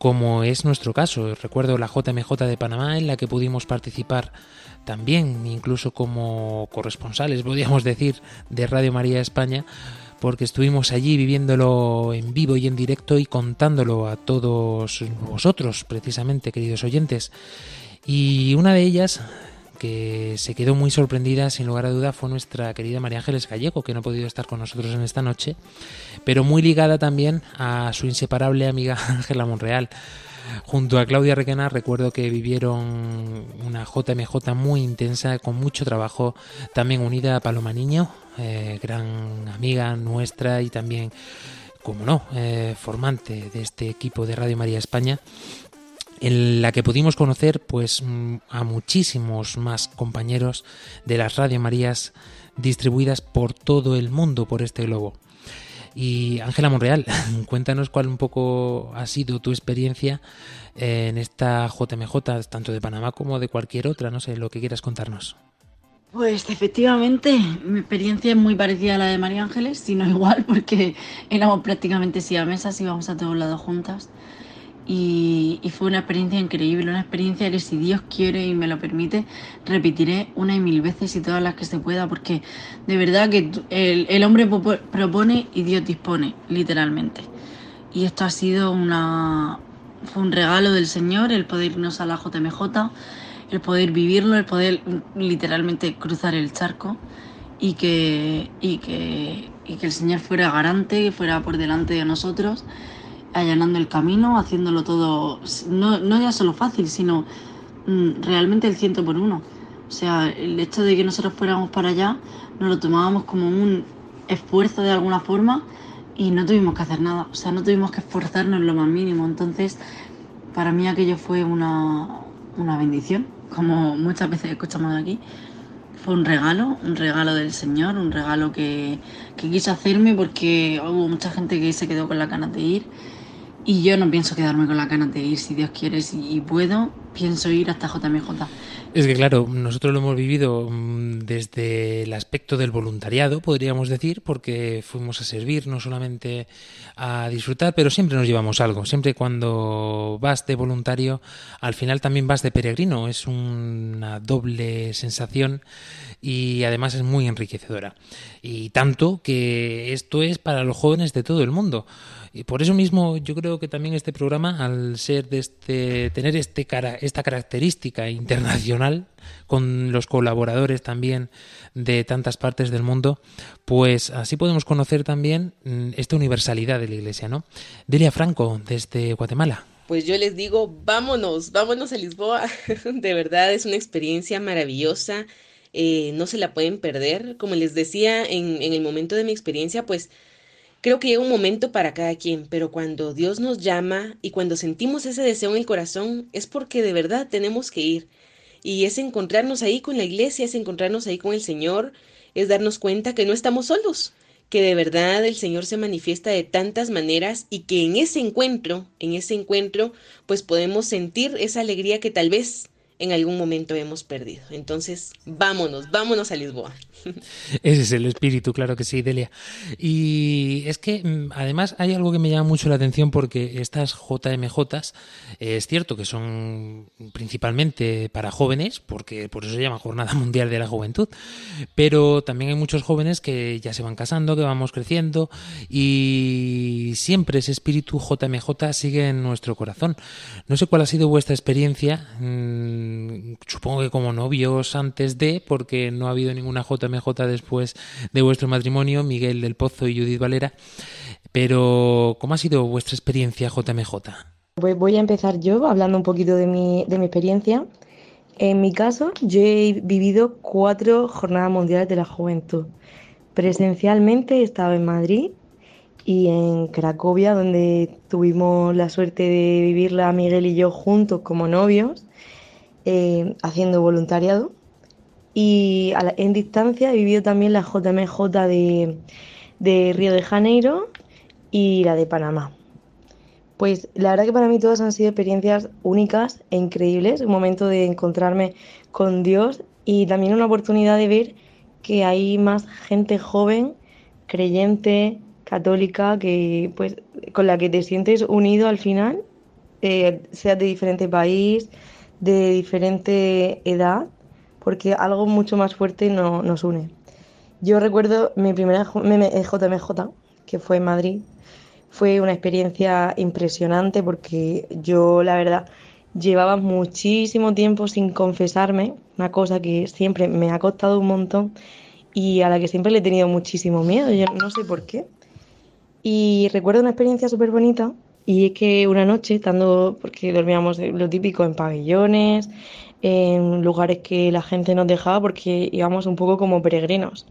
como es nuestro caso. Recuerdo la JMJ de Panamá en la que pudimos participar también, incluso como corresponsales, podríamos decir, de Radio María España, porque estuvimos allí viviéndolo en vivo y en directo y contándolo a todos vosotros, precisamente, queridos oyentes. Y una de ellas que se quedó muy sorprendida, sin lugar a duda, fue nuestra querida María Ángeles Gallego, que no ha podido estar con nosotros en esta noche, pero muy ligada también a su inseparable amiga Ángela Monreal. Junto a Claudia Requena recuerdo que vivieron una JMJ muy intensa, con mucho trabajo, también unida a Paloma Niño, eh, gran amiga nuestra y también, como no, eh, formante de este equipo de Radio María España en la que pudimos conocer pues a muchísimos más compañeros de las Radio Marías distribuidas por todo el mundo por este globo. Y Ángela Monreal, cuéntanos cuál un poco ha sido tu experiencia en esta JMJ, tanto de Panamá como de cualquier otra, no sé, lo que quieras contarnos. Pues efectivamente, mi experiencia es muy parecida a la de María Ángeles, si no igual, porque éramos prácticamente siamesas, íbamos a todos lados juntas. Y, y fue una experiencia increíble, una experiencia que si Dios quiere y me lo permite, repetiré una y mil veces y todas las que se pueda, porque de verdad que el, el hombre propone y Dios dispone, literalmente. Y esto ha sido una, fue un regalo del Señor, el poder irnos a la JMJ, el poder vivirlo, el poder literalmente cruzar el charco y que, y que, y que el Señor fuera garante, fuera por delante de nosotros, allanando el camino, haciéndolo todo, no, no ya solo fácil, sino mm, realmente el ciento por uno. O sea, el hecho de que nosotros fuéramos para allá, nos lo tomábamos como un esfuerzo de alguna forma y no tuvimos que hacer nada. O sea, no tuvimos que esforzarnos lo más mínimo. Entonces, para mí aquello fue una, una bendición, como muchas veces escuchamos aquí. Fue un regalo, un regalo del Señor, un regalo que, que quiso hacerme porque hubo mucha gente que se quedó con las ganas de ir. Y yo no pienso quedarme con las ganas de ir, si Dios quiere, si puedo, pienso ir hasta JMJ. Es que claro, nosotros lo hemos vivido mm, desde el aspecto del voluntariado, podríamos decir, porque fuimos a servir, no solamente a disfrutar, pero siempre nos llevamos algo. Siempre cuando vas de voluntario, al final también vas de peregrino. Es una doble sensación y además es muy enriquecedora. Y tanto que esto es para los jóvenes de todo el mundo. Y por eso mismo yo creo que también este programa, al ser de este, tener este cara, esta característica internacional, con los colaboradores también de tantas partes del mundo, pues así podemos conocer también mm, esta universalidad de la Iglesia, ¿no? Delia Franco, desde Guatemala. pues yo les digo, vámonos, vámonos a Lisboa. De verdad es una experiencia maravillosa, eh, no se la pueden perder. Como les decía en, en el momento de mi experiencia, pues creo que llega un momento para cada quien, pero cuando Dios nos llama y cuando sentimos ese deseo en el corazón, es porque de verdad tenemos que ir. Y es encontrarnos ahí con la iglesia, es encontrarnos ahí con el Señor, es darnos cuenta que no estamos solos, que de verdad el Señor se manifiesta de tantas maneras y que en ese encuentro, en ese encuentro, pues podemos sentir esa alegría que tal vez en algún momento hemos perdido. Entonces, vámonos, vámonos a Lisboa. Ese es el espíritu, claro que sí, Delia. Y es que mm, además hay algo que me llama mucho la atención porque estas JMJs eh, es cierto que son principalmente para jóvenes, porque por eso se llama Jornada Mundial de la Juventud, pero también hay muchos jóvenes que ya se van casando, que vamos creciendo y siempre ese espíritu JMJ sigue en nuestro corazón. No sé cuál ha sido vuestra experiencia, mm, supongo que como novios antes de, porque no ha habido ninguna JMJ después de vuestro matrimonio, Miguel del Pozo y Judith Valera, pero ¿cómo ha sido vuestra experiencia JMJ? Pues voy a empezar yo hablando un poquito de mi, de mi experiencia. En mi caso, yo he vivido cuatro jornadas mundiales de la juventud. Presencialmente he estado en Madrid y en Cracovia, donde tuvimos la suerte de vivirla Miguel y yo juntos como novios, eh, haciendo voluntariado. Y en distancia he vivido también la JMJ de, de Río de Janeiro y la de Panamá. Pues la verdad que para mí todas han sido experiencias únicas e increíbles, un momento de encontrarme con Dios y también una oportunidad de ver que hay más gente joven, creyente, católica, que pues con la que te sientes unido al final, eh, seas de diferente país, de diferente edad, porque algo mucho más fuerte no- nos une. Yo recuerdo mi primera JMJ, que fue en Madrid, fue una experiencia impresionante porque yo, la verdad, llevaba muchísimo tiempo sin confesarme, una cosa que siempre me ha costado un montón y a la que siempre le he tenido muchísimo miedo, yo no sé por qué. Y recuerdo una experiencia súper bonita y es que una noche, estando, porque dormíamos lo típico en pabellones, en lugares que la gente nos dejaba porque íbamos un poco como peregrinos.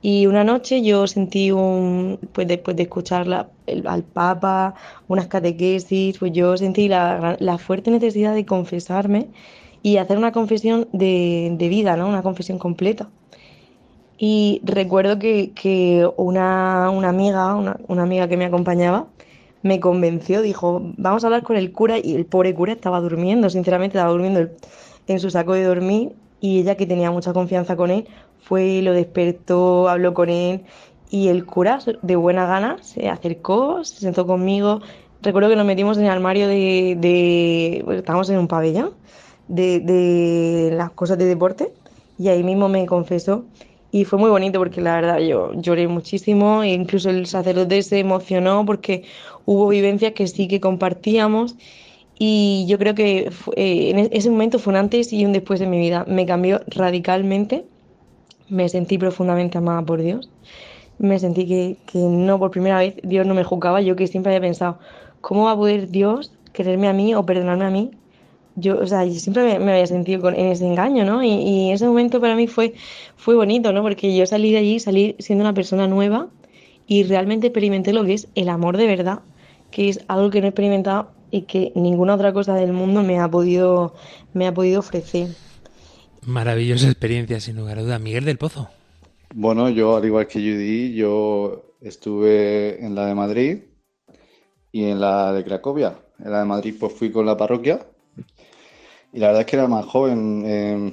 Y una noche yo sentí un, pues después de escuchar al Papa, unas catequesis, pues yo sentí la, la fuerte necesidad de confesarme y hacer una confesión de, de vida, ¿no? Una confesión completa. Y recuerdo que, que una, una amiga, una, una amiga que me acompañaba, me convenció, dijo, vamos a hablar con el cura y el pobre cura estaba durmiendo, sinceramente estaba durmiendo en su saco de dormir y ella que tenía mucha confianza con él fue, lo despertó, habló con él y el cura de buena gana se acercó, se sentó conmigo. Recuerdo que nos metimos en el armario de, de bueno, estábamos en un pabellón de, de las cosas de deporte y ahí mismo me confesó y fue muy bonito porque la verdad yo lloré muchísimo e incluso el sacerdote se emocionó porque hubo vivencias que sí que compartíamos y yo creo que eh, en e- ese momento fue un antes y un después de mi vida. Me cambió radicalmente, me sentí profundamente amada por Dios, me sentí que, que no por primera vez Dios no me juzgaba, yo que siempre había pensado, ¿cómo va a poder Dios quererme a mí o perdonarme a mí? Yo, o sea, yo siempre me, me había sentido con, en ese engaño, ¿no? Y, y ese momento para mí fue, fue bonito, ¿no? Porque yo salí de allí, salí siendo una persona nueva y realmente experimenté lo que es el amor de verdad, que es algo que no he experimentado y que ninguna otra cosa del mundo me ha podido, me ha podido ofrecer. Maravillosa experiencia, sin lugar a duda. Miguel del Pozo. Bueno, yo al igual que Judy, yo estuve en la de Madrid y en la de Cracovia. En la de Madrid pues fui con la parroquia y la verdad es que era más joven. eh,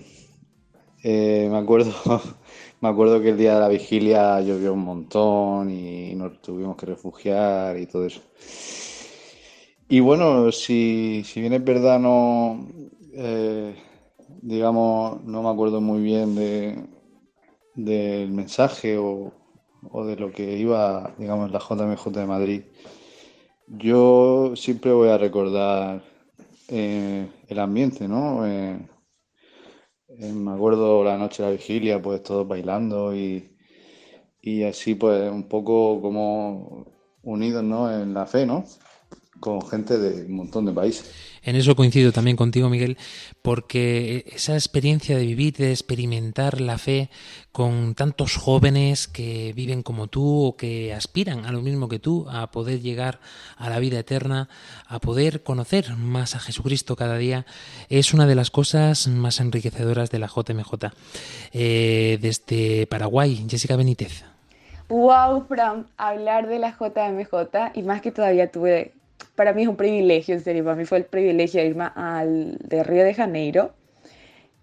eh, me acuerdo, me acuerdo que el día de la vigilia llovió un montón y nos tuvimos que refugiar y todo eso. Y bueno, si, si bien es verdad, no, eh, digamos, no me acuerdo muy bien de, del mensaje o, o de lo que iba, digamos, la JMJ de Madrid. Yo siempre voy a recordar eh, el ambiente, ¿no? Eh, eh, me acuerdo la noche de la vigilia, pues todos bailando y, y así, pues un poco como unidos, ¿no? En la fe, ¿no? Con gente de un montón de países. En eso coincido también contigo, Miguel, porque esa experiencia de vivir, de experimentar la fe con tantos jóvenes que viven como tú o que aspiran a lo mismo que tú, a poder llegar a la vida eterna, a poder conocer más a Jesucristo cada día, es una de las cosas más enriquecedoras de la JMJ. Eh, desde Paraguay, Jessica Benítez. Wow, Fran, hablar de la JMJ y más que todavía tuve, para mí es un privilegio, en serio, para mí fue el privilegio de irme al de Río de Janeiro.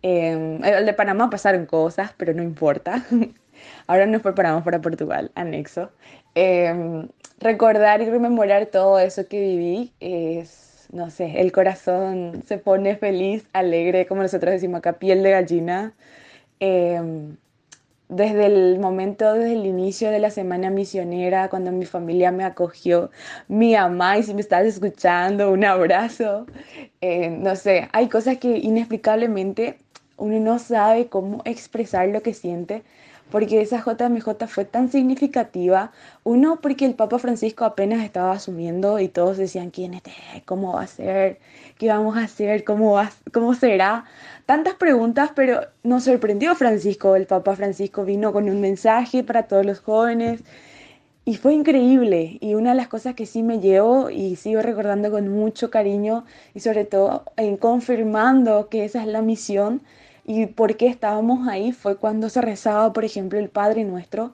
Eh, el de Panamá pasaron cosas, pero no importa. Ahora nos preparamos para Portugal, anexo. Eh, recordar y rememorar todo eso que viví es, no sé, el corazón se pone feliz, alegre, como nosotros decimos acá, piel de gallina. Eh, desde el momento, desde el inicio de la semana misionera, cuando mi familia me acogió, mi mamá, y si me estás escuchando, un abrazo. Eh, no sé, hay cosas que inexplicablemente uno no sabe cómo expresar lo que siente, porque esa JMJ fue tan significativa. Uno, porque el Papa Francisco apenas estaba asumiendo y todos decían, ¿quién es? este? ¿Cómo va a ser? ¿Qué vamos a hacer? ¿Cómo, va, cómo será? Tantas preguntas, pero nos sorprendió Francisco. El Papa Francisco vino con un mensaje para todos los jóvenes y fue increíble. Y una de las cosas que sí me llevo y sigo recordando con mucho cariño y sobre todo en confirmando que esa es la misión y por qué estábamos ahí fue cuando se rezaba, por ejemplo, el Padre Nuestro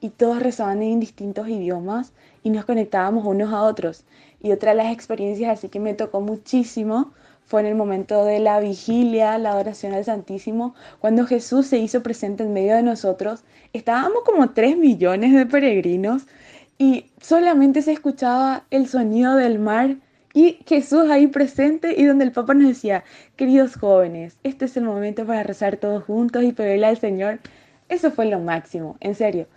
y todos rezaban en distintos idiomas y nos conectábamos unos a otros. Y otra de las experiencias así que me tocó muchísimo fue en el momento de la vigilia, la adoración al Santísimo, cuando Jesús se hizo presente en medio de nosotros. Estábamos como 3 millones de peregrinos y solamente se escuchaba el sonido del mar y Jesús ahí presente y donde el Papa nos decía, queridos jóvenes, este es el momento para rezar todos juntos y pedirle al Señor. Eso fue lo máximo, en serio.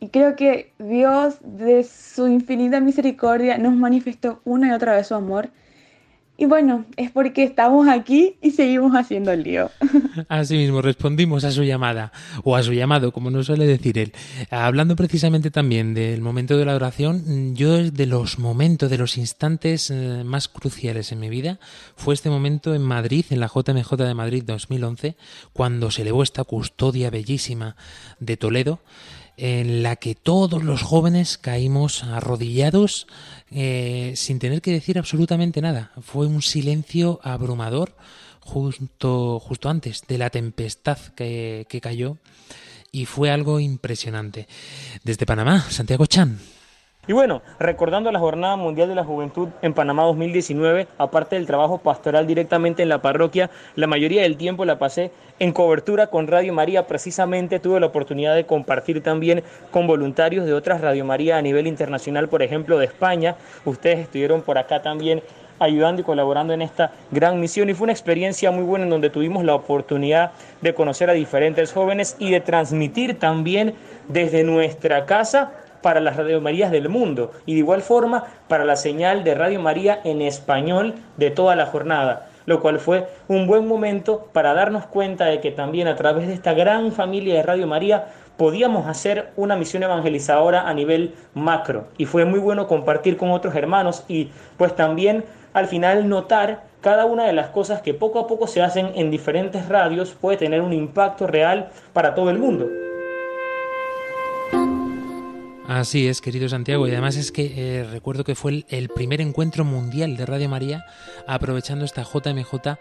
Y creo que Dios, de su infinita misericordia, nos manifestó una y otra vez su amor. Y bueno, es porque estamos aquí y seguimos haciendo el lío. Así mismo, respondimos a su llamada, o a su llamado, como nos suele decir él. Hablando precisamente también del momento de la oración, yo de los momentos, de los instantes eh, más cruciales en mi vida, fue este momento en Madrid, en la JMJ de Madrid 2011, cuando se elevó esta custodia bellísima de Toledo en la que todos los jóvenes caímos arrodillados eh, sin tener que decir absolutamente nada. Fue un silencio abrumador justo, justo antes de la tempestad que, que cayó y fue algo impresionante. Desde Panamá, Santiago Chan. Y bueno, recordando la Jornada Mundial de la Juventud en Panamá 2019, aparte del trabajo pastoral directamente en la parroquia, la mayoría del tiempo la pasé en cobertura con Radio María. Precisamente tuve la oportunidad de compartir también con voluntarios de otras Radio María a nivel internacional, por ejemplo de España. Ustedes estuvieron por acá también ayudando y colaborando en esta gran misión y fue una experiencia muy buena en donde tuvimos la oportunidad de conocer a diferentes jóvenes y de transmitir también desde nuestra casa para las Radio Marías del mundo y de igual forma para la señal de Radio María en español de toda la jornada, lo cual fue un buen momento para darnos cuenta de que también a través de esta gran familia de Radio María podíamos hacer una misión evangelizadora a nivel macro y fue muy bueno compartir con otros hermanos y pues también al final notar cada una de las cosas que poco a poco se hacen en diferentes radios puede tener un impacto real para todo el mundo. Así es, querido Santiago, y además es que eh, recuerdo que fue el, primer encuentro mundial de Radio María, aprovechando esta JMJ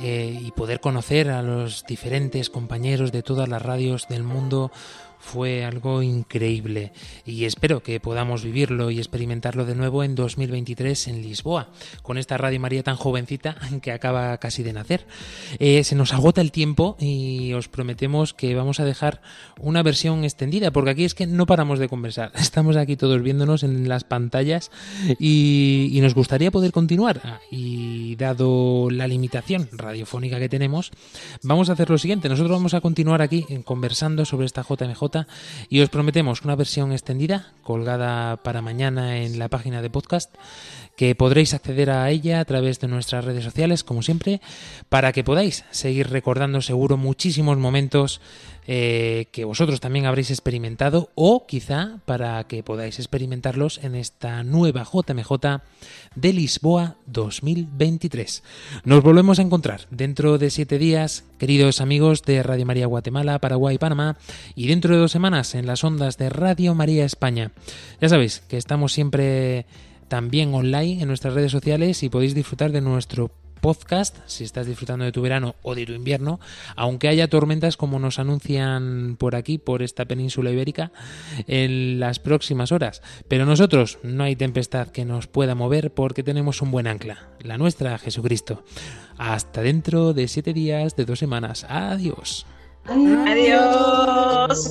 eh, y poder conocer a los diferentes compañeros de todas las radios del mundo fue algo increíble y espero que podamos vivirlo y experimentarlo de nuevo en 2023 en Lisboa, con esta Radio María tan jovencita que acaba casi de nacer. Eh, se nos agota el tiempo y os prometemos que vamos a dejar una versión extendida, porque aquí es que no paramos de conversar. Estamos aquí todos viéndonos en las pantallas y, y nos gustaría poder continuar. Y dado la limitación radiofónica que tenemos, vamos a hacer lo siguiente. Nosotros vamos a continuar aquí conversando sobre esta JMJ y os prometemos una versión extendida colgada para mañana en la página de podcast que podréis acceder a ella a través de nuestras redes sociales como siempre para que podáis seguir recordando seguro muchísimos momentos eh, que vosotros también habréis experimentado o quizá para que podáis experimentarlos en esta nueva JMJ de Lisboa 2023. Nos volvemos a encontrar dentro de siete días, queridos amigos de Radio María Guatemala, Paraguay, Panamá, y dentro de dos semanas en las ondas de Radio María España. Ya sabéis que estamos siempre también online en nuestras redes sociales y podéis disfrutar de nuestro podcast si estás disfrutando de tu verano o de tu invierno, aunque haya tormentas como nos anuncian por aquí, por esta península ibérica, en las próximas horas. Pero nosotros no hay tempestad que nos pueda mover porque tenemos un buen ancla, la nuestra, Jesucristo. Hasta dentro de siete días, de dos semanas. Adiós. Adiós.